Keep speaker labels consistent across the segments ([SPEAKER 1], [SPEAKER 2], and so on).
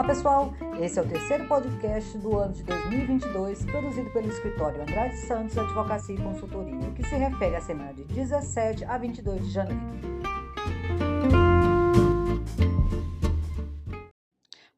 [SPEAKER 1] Olá pessoal, esse é o terceiro podcast do ano de 2022, produzido pelo escritório Andrade Santos Advocacia e Consultoria, que se refere à semana de 17 a 22 de janeiro.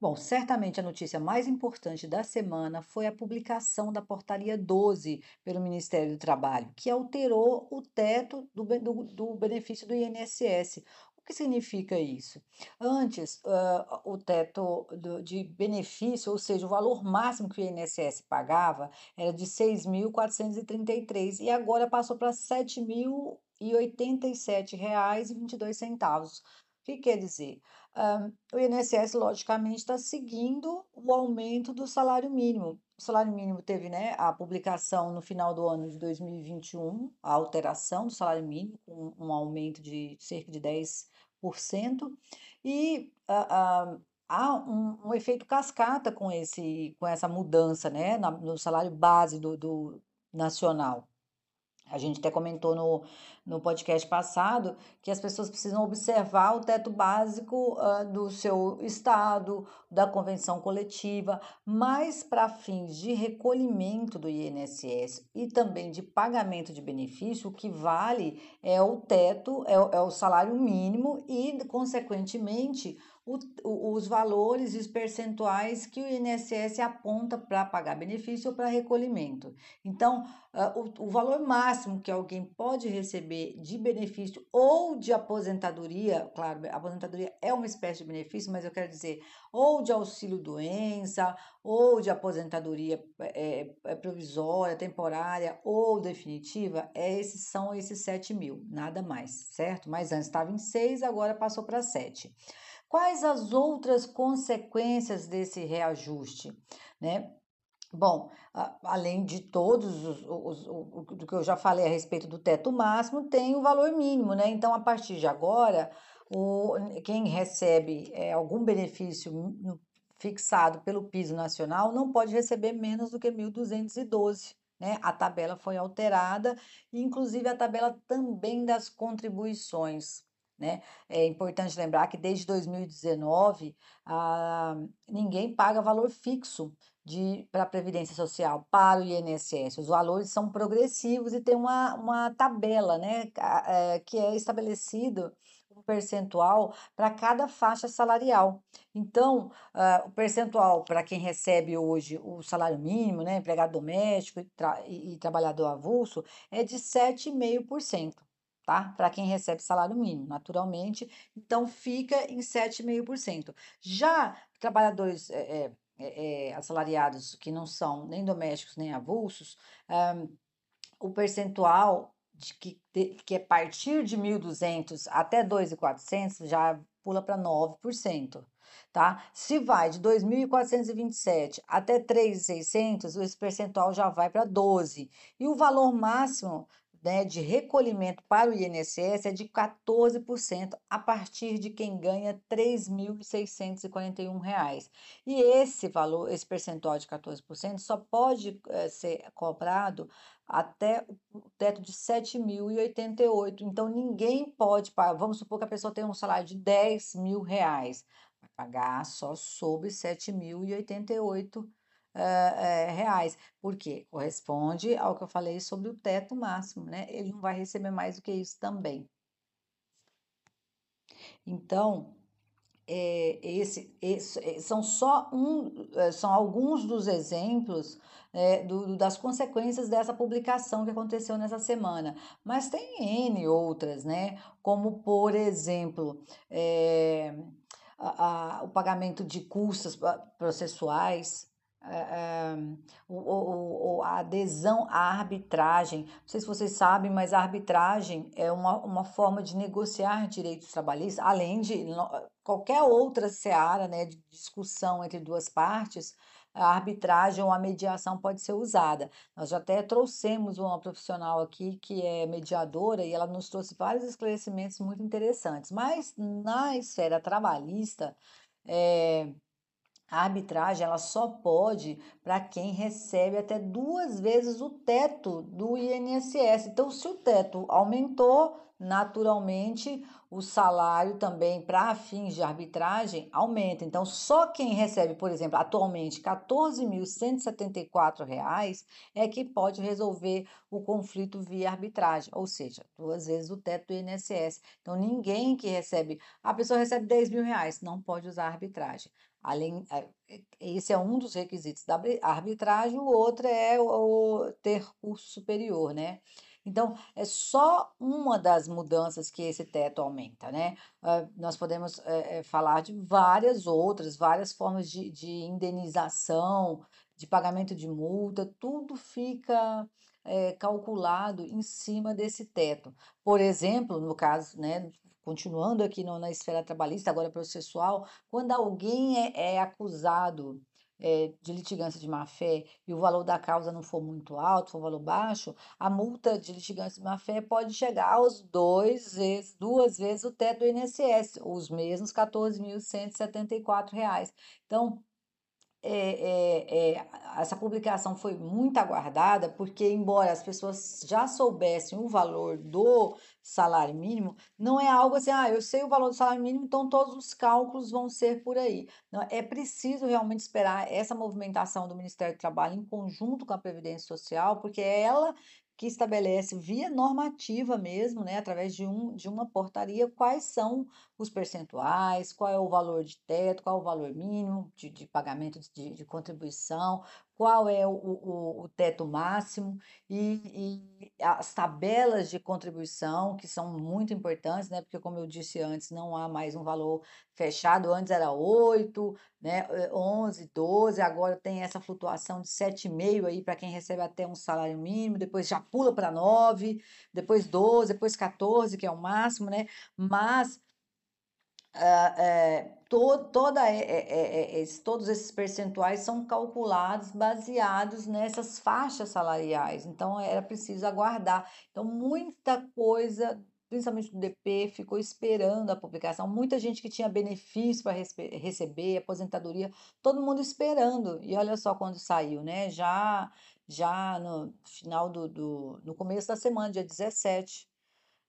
[SPEAKER 1] Bom, certamente a notícia mais importante da semana foi a publicação da Portaria 12 pelo Ministério do Trabalho, que alterou o teto do, do, do benefício do INSS, o que significa isso? Antes, uh, o teto do, de benefício, ou seja, o valor máximo que o INSS pagava era de R$ 6.433 e agora passou para R$ 7.087,22. O que quer dizer? Uh, o INSS, logicamente, está seguindo o aumento do salário mínimo. O salário mínimo teve né, a publicação no final do ano de 2021, a alteração do salário mínimo, com um aumento de cerca de 10% e uh, uh, há um, um, efeito cascata com, esse, com essa mudança né, no salário base do, do nacional. A gente até comentou no, no podcast passado que as pessoas precisam observar o teto básico uh, do seu estado, da convenção coletiva, mas para fins de recolhimento do INSS e também de pagamento de benefício, o que vale é o teto, é, é o salário mínimo e, consequentemente, o, os valores e os percentuais que o INSS aponta para pagar benefício ou para recolhimento. Então, uh, o, o valor máximo que alguém pode receber de benefício ou de aposentadoria, claro, aposentadoria é uma espécie de benefício, mas eu quero dizer, ou de auxílio doença, ou de aposentadoria é, provisória, temporária ou definitiva, é esses, são esses 7 mil, nada mais, certo? Mas antes estava em 6, agora passou para 7. Quais as outras consequências desse reajuste? Né? Bom, além de todos os, os, os, do que eu já falei a respeito do teto máximo, tem o valor mínimo, né? Então, a partir de agora, o, quem recebe é, algum benefício fixado pelo piso nacional não pode receber menos do que 1.212. Né? A tabela foi alterada, inclusive a tabela também das contribuições. Né? É importante lembrar que desde 2019 ah, ninguém paga valor fixo para a Previdência Social, para o INSS. Os valores são progressivos e tem uma, uma tabela né, é, que é estabelecido um percentual para cada faixa salarial. Então, uh, o percentual para quem recebe hoje o salário mínimo, né, empregado doméstico e, tra e trabalhador avulso, é de 7,5% tá? Para quem recebe salário mínimo, naturalmente, então fica em 7,5%. Já trabalhadores é, é, é, assalariados que não são nem domésticos nem avulsos, o percentual de que, de, que é partir de 1.200 até 2.400 já pula para 9%. Tá? Se vai de 2.427 até 3.600, esse percentual já vai para 12. E o valor máximo né, de recolhimento para o INSS é de 14% a partir de quem ganha R$ 3.641. E esse valor, esse percentual de 14%, só pode é, ser cobrado até o teto de R$ 7.088. Então, ninguém pode pagar. Vamos supor que a pessoa tem um salário de 10 mil reais. Vai pagar só sobre R$ 7.088 uh, reais, porque corresponde ao que eu falei sobre o teto máximo, né? Ele não vai receber mais do que isso também. Então, é, esse, esse, são só um, são alguns dos exemplos é, do, das consequências dessa publicação que aconteceu nessa semana. Mas tem N outras, né? Como, por exemplo, é, a, a, o pagamento de custas processuais, é, o, o, a adesão à arbitragem. Não sei se vocês sabem, mas a arbitragem é uma, uma forma de negociar direitos trabalhistas, além de qualquer outra seara né, de discussão entre duas partes, a arbitragem ou a mediação pode ser usada. Nós já até trouxemos uma profissional aqui que é mediadora e ela nos trouxe vários esclarecimentos muito interessantes. Mas na esfera trabalhista, é, a arbitragem ela só pode para quem recebe até duas vezes o teto do INSS. Então, se o teto aumentou, naturalmente o salário também para fins de arbitragem aumenta. Então, só quem recebe, por exemplo, atualmente R$ 14.174 é que pode resolver o conflito via arbitragem, ou seja, duas vezes o teto do INSS. Então, ninguém que recebe, a pessoa recebe 10 mil reais, não pode usar arbitragem. Além, é, esse é um dos requisitos da arbitragem, o outro é o ter curso superior, né? Então, é só uma das mudanças que esse teto aumenta, né? Uh, nós podemos é, falar de várias outras, várias formas de, de indenização, de pagamento de multa, tudo fica é, calculado em cima desse teto. Por exemplo, no caso, né, continuando aqui no, na esfera trabalhista, agora processual, quando alguém é, é acusado é, de litigância de má-fé e o valor da causa não for muito alto, for um valor baixo, a multa de litigância de má-fé pode chegar aos dois vezes, duas vezes o teto do INSS, os mesmos R$ 14.174. Então, é, é, é, essa publicação foi muito aguardada, porque, embora as pessoas já soubessem o valor do salário mínimo, não é algo assim, ah, eu sei o valor do salário mínimo, então todos os cálculos vão ser por aí. Não, é preciso realmente esperar essa movimentação do Ministério do Trabalho em conjunto com a Previdência Social, porque é ela que estabelece via normativa mesmo, né, através de, um, de uma portaria, quais são os percentuais, qual é o valor de teto, qual é o valor mínimo de, de pagamento de, de contribuição, qual é o, o, o teto máximo e, e, as tabelas de contribuição, que são muito importantes, né? Porque, como eu disse antes, não há mais um valor fechado, antes era 8, né? 11, 12, agora tem essa flutuação de 7,5 aí para quem recebe até um salário mínimo, depois já pula para 9, depois 12, depois 14, que é o máximo, né? Mas é, to, toda, é, é, todos esses percentuais são calculados baseados nessas faixas salariais. Então, era preciso aguardar. Então, muita coisa, principalmente do DP, ficou esperando a publicação. Muita gente que tinha benefício para receber, aposentadoria, todo mundo esperando. E olha só quando saiu, né? Já, já no final do, do no começo da semana, dia 17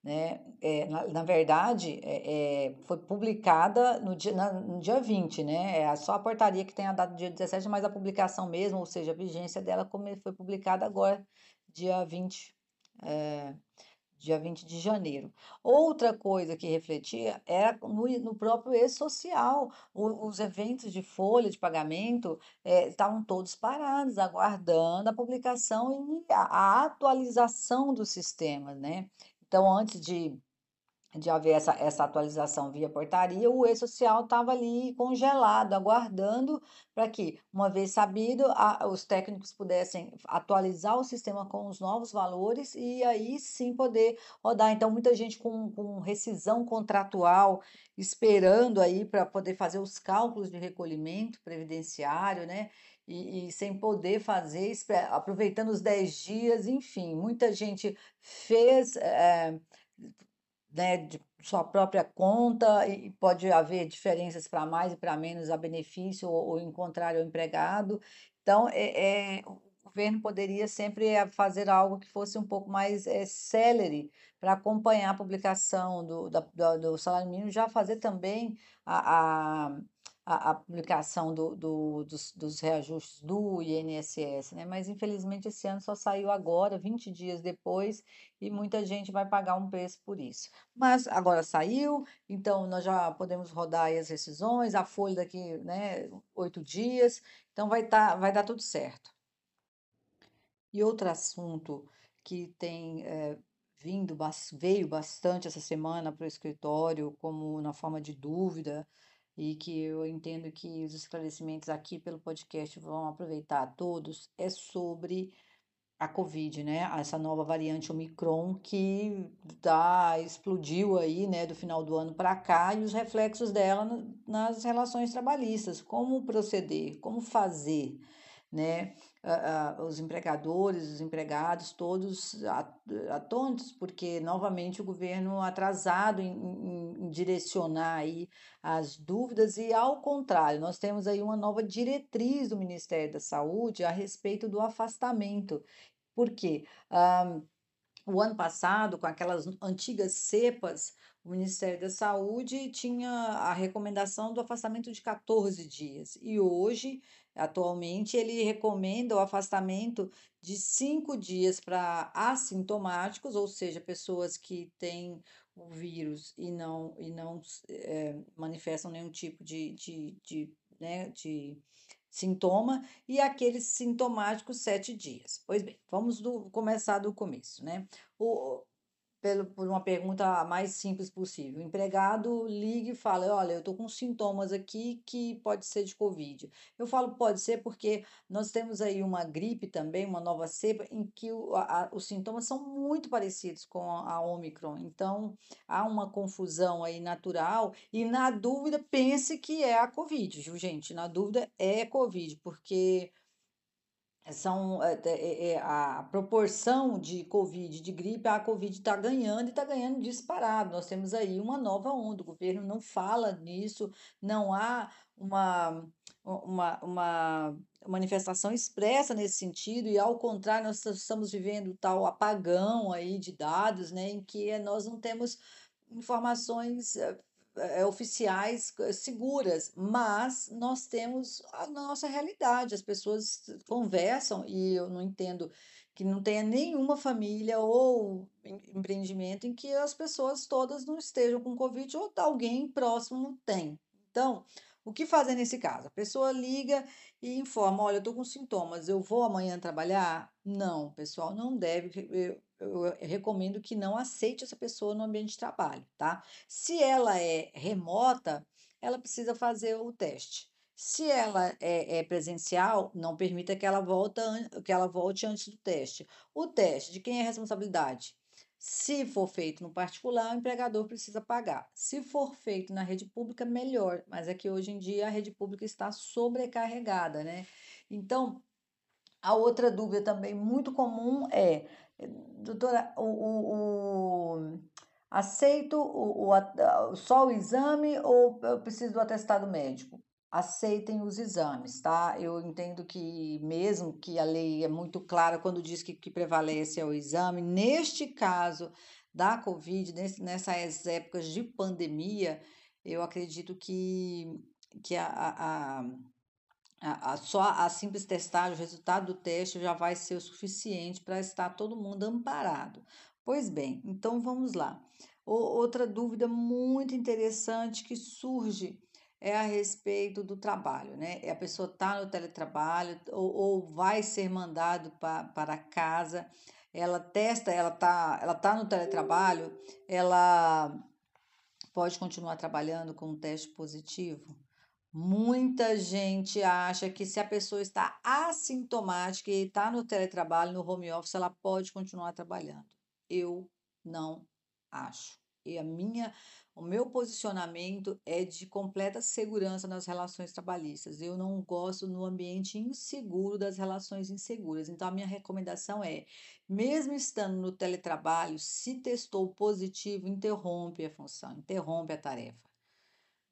[SPEAKER 1] né? É, na, na, verdade, é, é, foi publicada no dia, na, no dia 20, né? É só a portaria que tem a data do dia 17, mas a publicação mesmo, ou seja, a vigência dela como foi publicada agora, dia 20, é, dia 20 de janeiro. Outra coisa que refletia era no, no próprio e-social. Os eventos de folha de pagamento é, estavam todos parados, aguardando a publicação e a, a atualização dos sistemas, né? Então, antes de, de haver essa, essa atualização via portaria, o e-social estava ali congelado, aguardando para que, uma vez sabido, a, os técnicos pudessem atualizar o sistema com os novos valores e aí sim poder rodar. Então, muita gente com, com rescisão contratual, esperando aí para poder fazer os cálculos de recolhimento previdenciário, né? E, e, sem poder fazer, aproveitando os 10 dias, enfim, muita gente fez é, né, de sua própria conta e pode haver diferenças para mais e para menos a benefício ou, ou em contrário ao empregado. Então, é, é, o governo poderia sempre fazer algo que fosse um pouco mais é, célere para acompanhar a publicação do, da, do salário mínimo, já fazer também a, a a, a publicação do, do, dos, dos reajustes do INSS, né? Mas infelizmente esse ano só saiu agora, 20 dias depois, e muita gente vai pagar um preço por isso. Mas agora saiu, então nós já podemos rodar as rescisões, a folha daqui, né, oito dias, então vai, tá, vai dar tudo certo. E outro assunto que tem é, vindo, veio bastante essa semana para o escritório, como na forma de dúvida, e que eu entendo que os esclarecimentos aqui pelo podcast vão aproveitar a todos, é sobre a Covid, né? Essa nova variante Omicron que tá, explodiu aí, né, do final do ano para cá e os reflexos dela nas relações trabalhistas, como proceder, como fazer, né? os empregadores, os empregados, todos atônitos, porque novamente o governo atrasado em, em, em, direcionar aí as dúvidas e ao contrário, nós temos aí uma nova diretriz do Ministério da Saúde a respeito do afastamento. Por quê? Ah, o ano passado, com aquelas antigas cepas, o Ministério da Saúde tinha a recomendação do afastamento de 14 dias. E hoje, atualmente, ele recomenda o afastamento de cinco dias para assintomáticos, ou seja, pessoas que têm o vírus e não, e não é, manifestam nenhum tipo de, de, de, né, de sintoma, e aqueles sintomáticos sete dias. Pois bem, vamos do, começar do começo, né? O, pelo, por uma pergunta mais simples possível. O empregado liga e fala: Olha, eu estou com sintomas aqui que pode ser de Covid. Eu falo pode ser porque nós temos aí uma gripe também, uma nova cepa, em que o, a, os sintomas são muito parecidos com a, a Omicron. Então, há uma confusão aí natural e, na dúvida, pense que é a Covid, viu, gente? Na dúvida, é Covid, porque são é, é, é, a proporção de Covid, de gripe, a Covid está ganhando e está ganhando disparado. Nós temos aí uma nova onda, o governo não fala nisso, não há uma, uma, uma manifestação expressa nesse sentido, e ao contrário, nós estamos vivendo tal apagão aí de dados, né, em que nós não temos informações é, oficiais seguras, mas nós temos a nossa realidade. As pessoas conversam e eu não entendo que não tenha nenhuma família ou empreendimento em que as pessoas todas não estejam com Covid ou alguém próximo tem. Então, o que fazer nesse caso? A pessoa liga e informa: olha, eu estou com sintomas, eu vou amanhã trabalhar? Não, pessoal, não deve. Eu, recomendo que não aceite essa pessoa no ambiente de trabalho, tá? Se ela é remota, ela precisa fazer o teste. Se ela é, é, presencial, não permita que ela, volta, que ela volte antes do teste. O teste, de quem é a responsabilidade? Se for feito no particular, o empregador precisa pagar. Se for feito na rede pública, melhor. Mas é que hoje em dia a rede pública está sobrecarregada, né? Então, a outra dúvida também muito comum é doutora, o, o, o aceito o, o, só o exame ou eu preciso do atestado médico? Aceitem os exames, tá? Eu entendo que, mesmo que a lei é muito clara quando diz que, que prevalece é o exame, neste caso da Covid, nesse, nessas épocas de pandemia, eu acredito que, que a, a a, a, só a simples testagem, o resultado do teste já vai ser o suficiente para estar todo mundo amparado. Pois bem, então vamos lá. O, outra dúvida muito interessante que surge é a respeito do trabalho, né? A pessoa está no teletrabalho ou, ou, vai ser mandado pa, para casa, ela testa, ela está ela tá no teletrabalho, ela pode continuar trabalhando com um teste positivo? Muita gente acha que se a pessoa está assintomática e está no teletrabalho, no home office, ela pode continuar trabalhando. Eu não acho. E a minha, o meu posicionamento é de completa segurança nas relações trabalhistas. Eu não gosto no ambiente inseguro das relações inseguras. Então a minha recomendação é, mesmo estando no teletrabalho, se testou positivo, interrompe a função, interrompe a tarefa.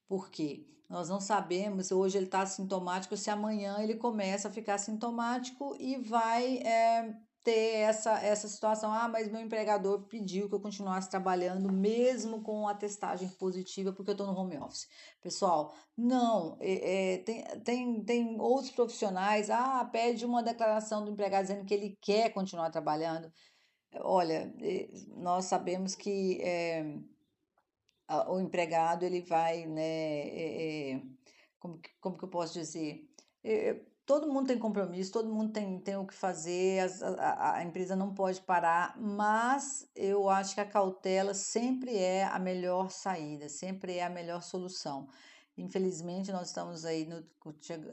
[SPEAKER 1] Por quê? Nós não sabemos hoje ele está sintomático, se amanhã ele começa a ficar sintomático e vai é, ter essa, essa situação. Ah, mas meu empregador pediu que eu continuasse trabalhando, mesmo com a testagem positiva, porque eu estou no home office. Pessoal, não. É, é, tem, tem, tem outros profissionais. Ah, pede uma declaração do empregado dizendo que ele quer continuar trabalhando. Olha, é, nós sabemos que é, o empregado ele vai, né, é, é, como, como que eu posso dizer? É, todo mundo tem compromisso, todo mundo tem, tem o que fazer, a, a empresa não pode parar, mas eu acho que a cautela sempre é a melhor saída, sempre é a melhor solução. Infelizmente, nós estamos aí no,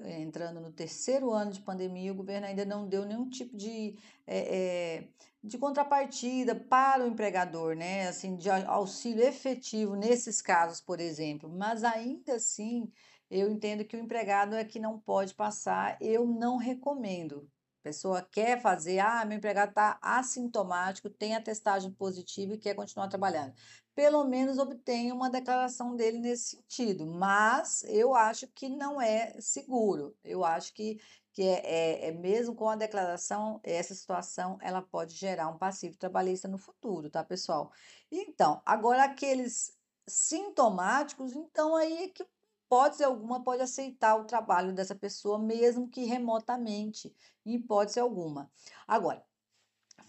[SPEAKER 1] entrando no terceiro ano de pandemia e o governo ainda não deu nenhum tipo de, é, de contrapartida para o empregador, né? Assim, de auxílio efetivo nesses casos, por exemplo. Mas ainda assim, eu entendo que o empregado é que não pode passar, eu não recomendo, pessoa quer fazer, ah, meu empregado está assintomático, tem a testagem positiva e quer continuar trabalhando. Pelo menos obtenha uma declaração dele nesse sentido, mas eu acho que não é seguro. Eu acho que, que é, é, é mesmo com a declaração, essa situação ela pode gerar um passivo trabalhista no futuro, tá, pessoal? Então, agora aqueles sintomáticos, então aí é que hipótese alguma, pode aceitar o trabalho dessa pessoa, mesmo que remotamente, em hipótese alguma. Agora,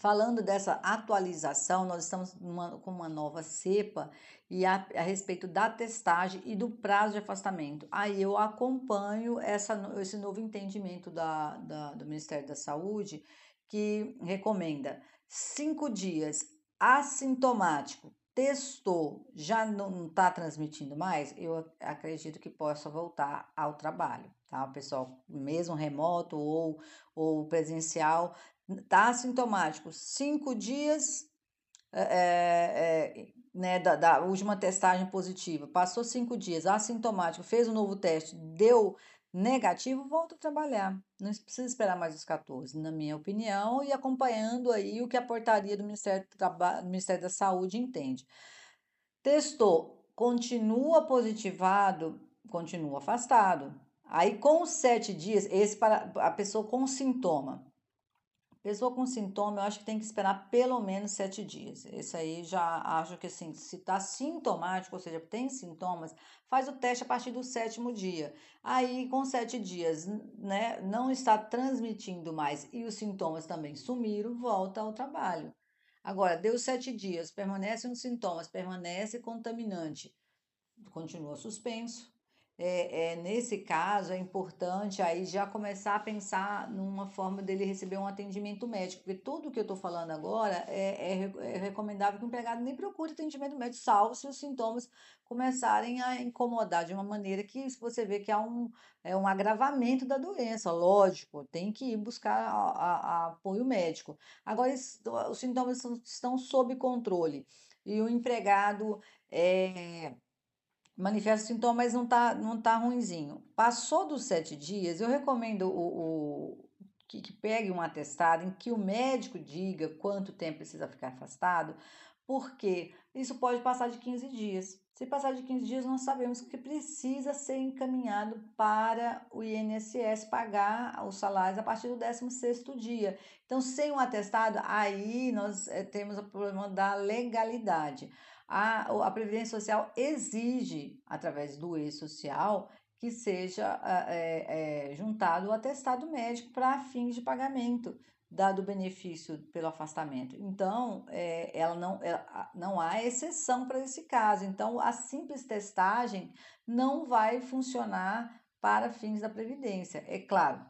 [SPEAKER 1] falando dessa atualização, nós estamos com uma nova cepa e a, a, respeito da testagem e do prazo de afastamento. Aí eu acompanho essa, esse novo entendimento da, da, do Ministério da Saúde, que recomenda cinco dias assintomático testou, já não está transmitindo mais, eu acredito que possa voltar ao trabalho, tá? Pessoal, mesmo remoto ou, ou presencial, está assintomático, cinco dias é, é, né, da, da última testagem positiva, passou cinco dias, assintomático, fez um novo teste, deu negativo, volta a trabalhar. Não precisa esperar mais os 14, na minha opinião, e acompanhando aí o que a portaria do Ministério, do, do Ministério da Saúde entende. Testou, continua positivado, continua afastado. Aí, com sete dias, esse para a pessoa com sintoma. Pessoa com sintoma, eu acho que tem que esperar pelo menos sete dias. Esse aí já acho que assim, se está sintomático, ou seja, tem sintomas, faz o teste a partir do sétimo dia. Aí, com sete dias, né, não está transmitindo mais e os sintomas também sumiram, volta ao trabalho. Agora, deu sete dias, permanece nos sintomas, permanece contaminante, continua suspenso, é, é, nesse caso, é importante aí já começar a pensar numa forma dele receber um atendimento médico, porque tudo que eu estou falando agora é, é, é, recomendável que o empregado nem procure atendimento médico, salvo se os sintomas começarem a incomodar de uma maneira que você vê que há um, é um agravamento da doença, lógico, tem que ir buscar a, a, a apoio médico. Agora, os sintomas estão, estão sob controle e o empregado é, manifesta sintomas, mas não tá, não tá ruinzinho. Passou dos sete dias, eu recomendo o, o que, que, pegue um atestado em que o médico diga quanto tempo precisa ficar afastado, porque isso pode passar de 15 dias. Se passar de 15 dias, nós sabemos que precisa ser encaminhado para o INSS pagar os salários a partir do 16º dia. Então, sem um atestado, aí nós é, temos o problema da legalidade a, a Previdência Social exige, através do e-social, que seja é, é, juntado o atestado médico para fins de pagamento dado o benefício pelo afastamento. Então, é, ela não, ela, não há exceção para esse caso. Então, a simples testagem não vai funcionar para fins da Previdência. É claro,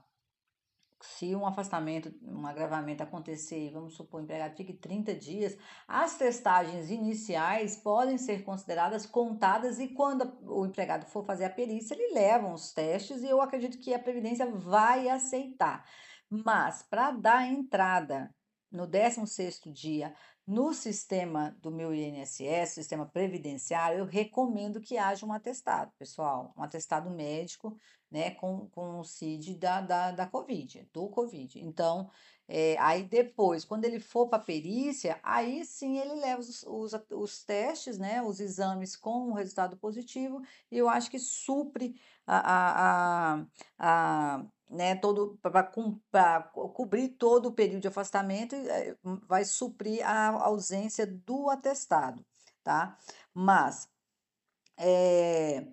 [SPEAKER 1] se um afastamento, um agravamento acontecer vamos supor o empregado fique 30 dias, as testagens iniciais podem ser consideradas contadas e quando o empregado for fazer a perícia, ele leva os testes e eu acredito que a Previdência vai aceitar. Mas para dar entrada no 16º dia no sistema do meu INSS, sistema previdenciário, eu recomendo que haja um atestado, pessoal, um atestado médico, né, com, com o CID da, da, da Covid, do Covid. Então, é, aí depois, quando ele for para perícia, aí sim ele leva os, os, os, testes, né, os exames com o resultado positivo, e eu acho que supre a, a, a, a né, todo para cobrir todo o período de afastamento eh, vai suprir a ausência do atestado, tá? Mas é,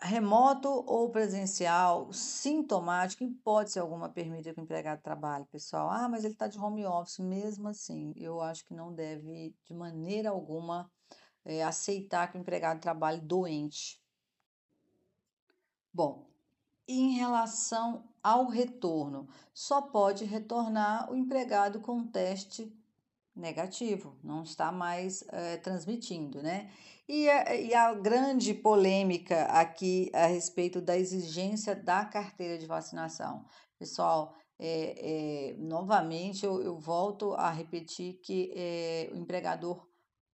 [SPEAKER 1] remoto ou presencial, sintomático, em hipótese alguma permite que o empregado trabalhe, pessoal. Ah, mas ele está de home office, mesmo assim, eu acho que não deve de maneira alguma é, aceitar que o empregado trabalhe doente. Bom, em relação ao retorno, só pode retornar o empregado com teste negativo, não está mais é, transmitindo, né? E a, e a, grande polêmica aqui a respeito da exigência da carteira de vacinação. Pessoal, é, é, novamente eu, eu, volto a repetir que o empregador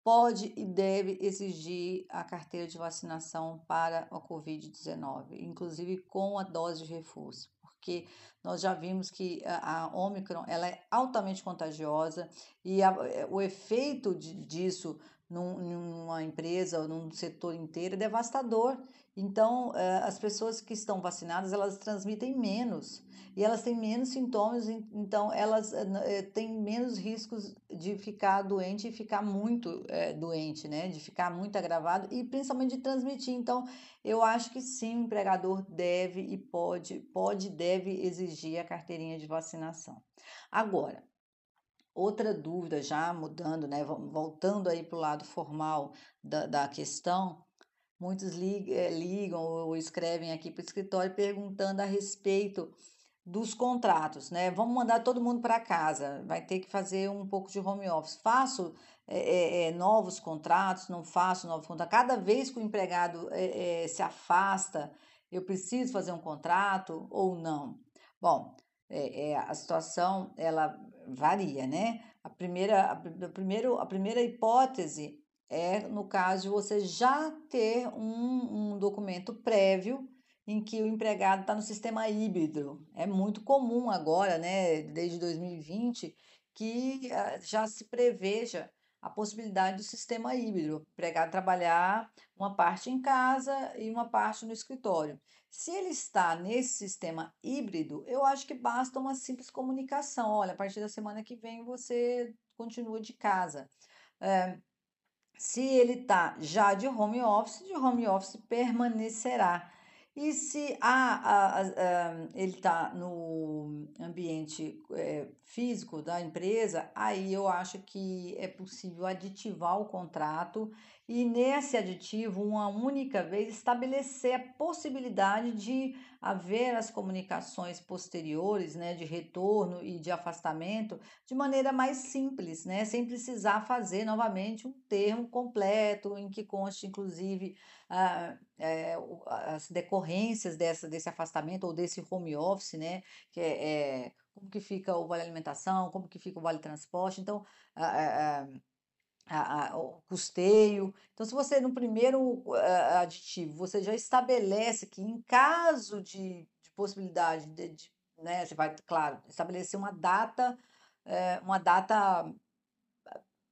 [SPEAKER 1] pode e deve exigir a carteira de vacinação para a Covid-19, inclusive com a dose de reforço. Por porque nós já vimos que a, a Omicron ela é altamente contagiosa e a, é, o efeito de, disso num, numa empresa ou num setor inteiro é devastador. Então, eh, as pessoas que estão vacinadas, elas transmitem menos e elas têm menos sintomas, então elas eh, eh, têm menos riscos de ficar doente e ficar muito doente, né? De ficar muito agravado e principalmente de transmitir. Então, eu acho que sim, o empregador deve e pode, pode, deve exigir a carteirinha de vacinação. Agora, Outra dúvida, já mudando, né, voltando aí para o lado formal da, da questão, muitos eh, ligam ou escrevem aqui para o escritório perguntando a respeito dos contratos, né? Vamos mandar todo mundo para casa, vai ter que fazer um pouco de home office. Faço é, é, novos contratos, não faço novos contratos. Cada vez que o empregado é, se afasta, eu preciso fazer um contrato ou não? Bom, a situação ela varia, né? A primeira, a, a, primeiro, a primeira hipótese é no caso de você já ter um, um documento prévio em que o empregado está no sistema híbrido. É muito comum agora, né, desde 2020, que uh, já se preveja a possibilidade do sistema híbrido, o empregado trabalhar uma parte em casa e uma parte no escritório. Se ele está nesse sistema híbrido, eu acho que basta uma simples comunicação. Olha, a partir da semana que vem você continua de casa. É, se ele está já de home office, de home office permanecerá. E se a, a, a, ele está no ambiente é, físico da empresa, aí eu acho que é possível aditivar o contrato e nesse aditivo, uma única vez, estabelecer a possibilidade de haver as comunicações posteriores, né, de retorno e de afastamento, de maneira mais simples, né, sem precisar fazer novamente um termo completo em que conste, inclusive, ah, é, as decorrências dessa, desse afastamento ou desse home office, né, que é, é como que fica o vale alimentação, como que fica o vale transporte, então ah, ah, a, a, o custeio. Então, se você no primeiro uh, aditivo você já estabelece que em caso de, de possibilidade de, de, né, você vai, claro, estabelecer uma data, uh, uma data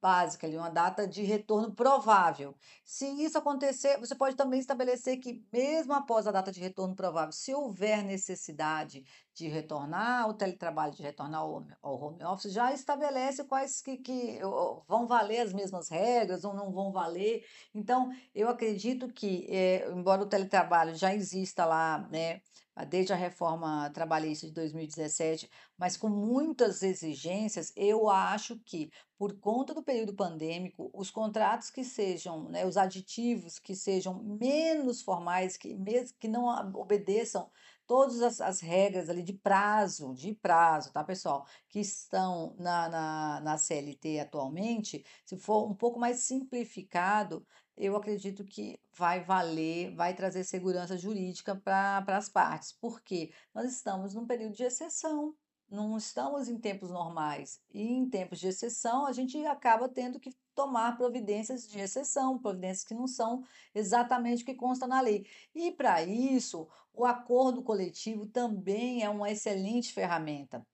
[SPEAKER 1] básica, ali, uma data de retorno provável. Se isso acontecer, você pode também estabelecer que, mesmo após a data de retorno provável, se houver necessidade de retornar ao teletrabalho, de retornar ao, home office, já estabelece quais que, que vão valer as mesmas regras ou não vão valer. Então, eu acredito que, é, embora o teletrabalho já exista lá, né, desde a reforma trabalhista de 2017, mas com muitas exigências, eu acho que, por conta do período pandêmico, os contratos que sejam, né, os aditivos que sejam menos formais, que, que não obedeçam todas as, as, regras ali de prazo, de prazo, tá, pessoal? Que estão na, na, na CLT atualmente, se for um pouco mais simplificado, eu acredito que vai valer, vai trazer segurança jurídica para as partes, porque nós estamos num período de exceção, não estamos em tempos normais. E em tempos de exceção, a gente acaba tendo que tomar providências de exceção, providências que não são exatamente o que consta na lei. E para isso, o acordo coletivo também é uma excelente ferramenta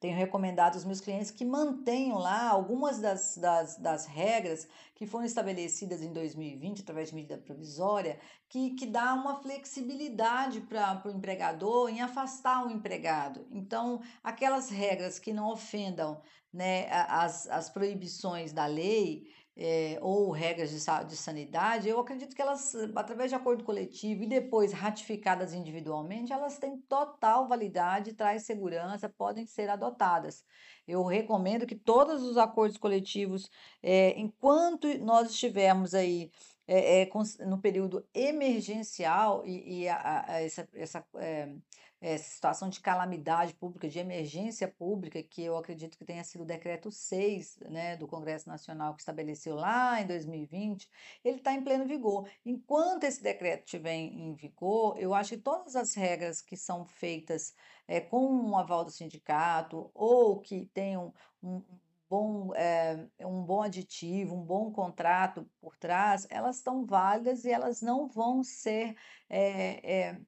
[SPEAKER 1] tenho recomendado aos meus clientes que mantenham lá algumas das, das, das regras que foram estabelecidas em 2020 através de medida provisória, que, que dá uma flexibilidade para o empregador em afastar o empregado. Então, aquelas regras que não ofendam né, as, as proibições da lei, é, ou regras de, de sanidade, eu acredito que elas, através de acordo coletivo e depois ratificadas individualmente, elas têm total validade, traz segurança, podem ser adotadas. Eu recomendo que todos os acordos coletivos, é, enquanto nós estivermos aí é, é, no período emergencial e, e a, a, essa, essa essa situação de calamidade pública, de emergência pública, que eu acredito que tenha sido o decreto 6 né, do Congresso Nacional, que estabeleceu lá em 2020, ele está em pleno vigor. Enquanto esse decreto estiver em vigor, eu acho que todas as regras que são feitas é, com um aval do sindicato ou que tenham um, bom, é, um bom aditivo, um bom contrato por trás, elas estão válidas e elas não vão ser é, é,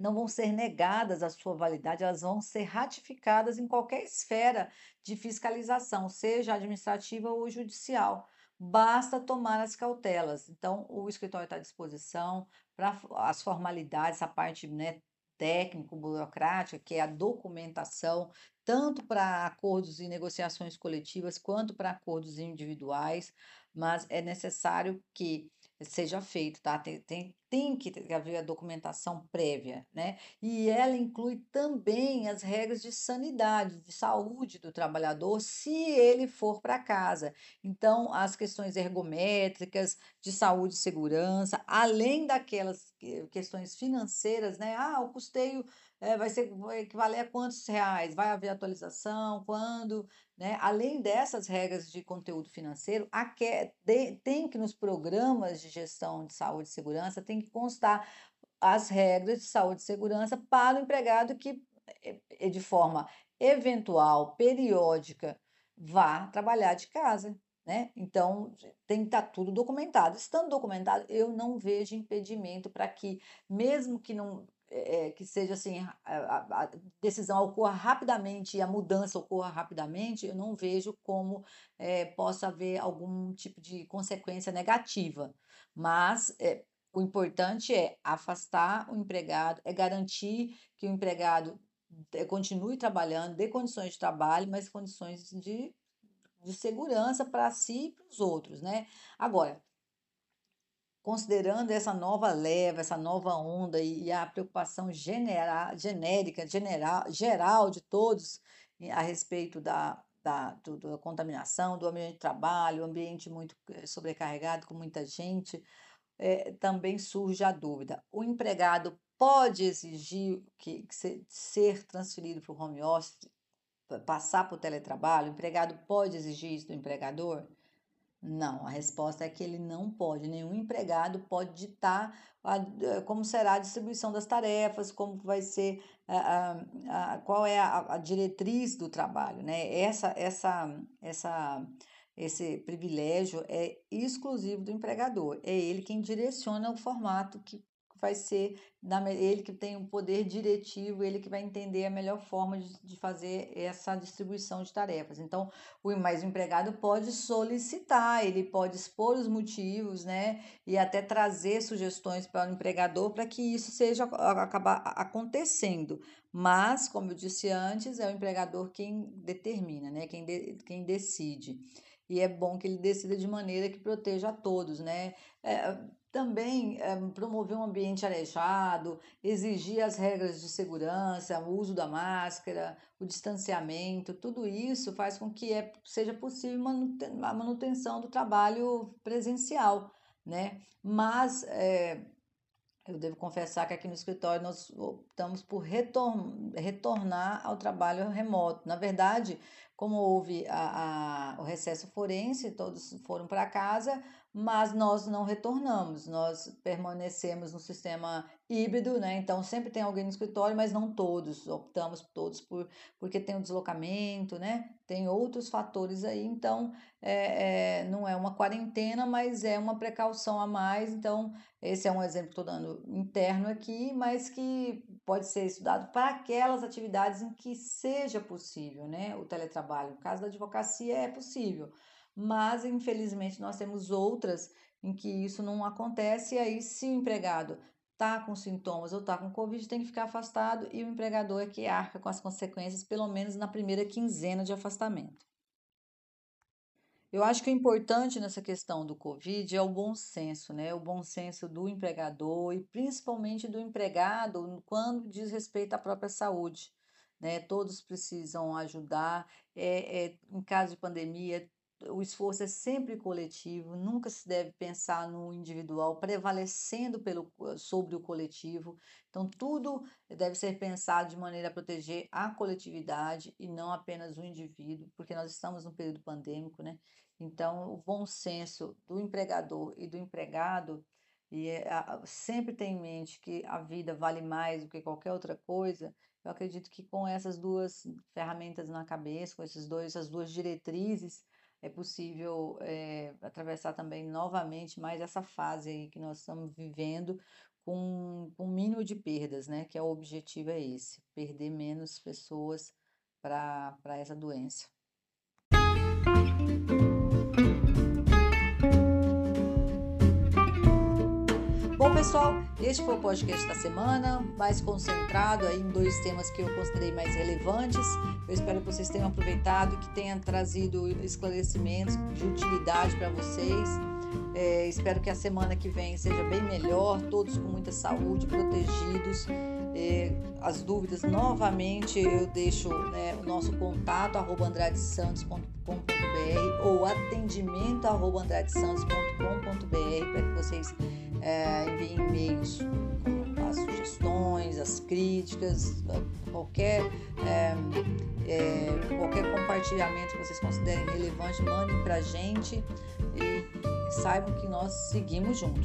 [SPEAKER 1] não vão ser negadas a sua validade, elas vão ser ratificadas em qualquer esfera de fiscalização, seja administrativa ou judicial. Basta tomar as cautelas. Então, o escritório está à disposição para as formalidades, a parte né, técnico-burocrática, que é a documentação, tanto para acordos e negociações coletivas quanto para acordos individuais, mas é necessário que seja feito, tá? Tem, tem, tem que haver a documentação prévia, né? E ela inclui também as regras de sanidade, de saúde do trabalhador, se ele for para casa. Então, as questões ergométricas, de saúde e segurança, além daquelas questões financeiras, né? Ah, o custeio é, vai ser vai equivaler a quantos reais? Vai haver atualização? Quando? Né? Além dessas regras de conteúdo financeiro, que, de, tem que nos programas de gestão de saúde e segurança tem que constar as regras de saúde e segurança para o empregado que, eh, eh, de forma eventual, periódica, vá trabalhar de casa. Né? Então, tem que estar tudo documentado. Estando documentado, eu não vejo impedimento para que, mesmo que não é, que seja assim, a, a, decisão ocorra rapidamente e a mudança ocorra rapidamente, eu não vejo como é, possa haver algum tipo de consequência negativa. Mas é, o importante é afastar o empregado, é garantir que o empregado continue trabalhando, dê condições de trabalho, mas condições de, de segurança para si e para os outros, né? Agora, considerando essa nova leva, essa nova onda e a preocupação genera, genérica, general, geral de todos a respeito da, da, do, da contaminação, do ambiente de trabalho, ambiente muito eh, sobrecarregado com muita gente, é, também surge a dúvida: o empregado pode exigir que, que ser transferido para o home office, passar para o teletrabalho? O empregado pode exigir isso do empregador? Não, a resposta é que ele não pode, nenhum empregado pode ditar a, eh, como será a distribuição das tarefas, como vai ser, a, a, a qual é a, diretriz do trabalho, né? Essa, essa, essa, esse privilégio é exclusivo do empregador, é ele quem direciona o formato que vai ser ele que tem o um poder diretivo, ele que vai entender a melhor forma de, fazer essa distribuição de tarefas. Então, o mais empregado pode solicitar, ele pode expor os motivos, né, e até trazer sugestões para o empregador para que isso seja acabar acontecendo. Mas, como eu disse antes, é o empregador quem determina, né, quem, de, quem decide e é bom que ele decida de maneira que proteja a todos, né? É, também é, promover um ambiente arejado, exigir as regras de segurança, o uso da máscara, o distanciamento, tudo isso faz com que é, seja possível a manutenção do trabalho presencial, né? Mas é, eu devo confessar que aqui no escritório nós optamos por retorn, retornar ao trabalho remoto. Na verdade, como houve a, a, o recesso forense, todos foram para casa, mas nós não retornamos, nós permanecemos no sistema híbrido, né? Então sempre tem alguém no escritório, mas não todos, optamos todos por porque tem o deslocamento, né? Tem outros fatores aí, então é, é, não é uma quarentena, mas é uma precaução a mais. Então, esse é um exemplo que estou dando interno aqui, mas que pode ser estudado para aquelas atividades em que seja possível, né? O teletrabalho. No caso da advocacia é possível mas infelizmente nós temos outras em que isso não acontece, e aí, se o empregado está com sintomas ou está com Covid, tem que ficar afastado e o empregador é que arca com as consequências, pelo menos na primeira quinzena de afastamento. Eu acho que o importante nessa questão do Covid é o bom senso, né? O bom senso do empregador e principalmente do empregado quando diz respeito à própria saúde. Né? Todos precisam ajudar. É, é, em caso de pandemia, o esforço é sempre coletivo, nunca se deve pensar no individual prevalecendo pelo, sobre o coletivo. Então, tudo deve ser pensado de maneira a proteger a coletividade e não apenas o indivíduo, porque nós estamos num período pandêmico, né? Então, o bom senso do empregador e do empregado e é, sempre tem em mente que a vida vale mais do que qualquer outra coisa. Eu acredito que com essas duas ferramentas na cabeça, com esses dois, essas duas diretrizes, é possível é, atravessar também novamente mais essa fase aí que nós estamos vivendo com o mínimo de perdas, né? Que é o objetivo é esse, perder menos pessoas para essa doença. Bom, pessoal, este foi o podcast da semana, mais concentrado em dois temas que eu considerei mais relevantes. Eu espero que vocês tenham aproveitado, que tenha trazido esclarecimentos de utilidade para vocês. É, espero que a semana que vem seja bem melhor, todos com muita saúde, protegidos. É, as dúvidas, novamente, eu deixo né, o nosso contato, arroba andradesantos.com.br ou atendimento, arroba andradesantos.com.br para que vocês é, enviem e-mails com as sugestões, as críticas, qualquer, é, é, qualquer compartilhamento que vocês considerem relevante, mandem para a gente e saibam que nós seguimos juntos.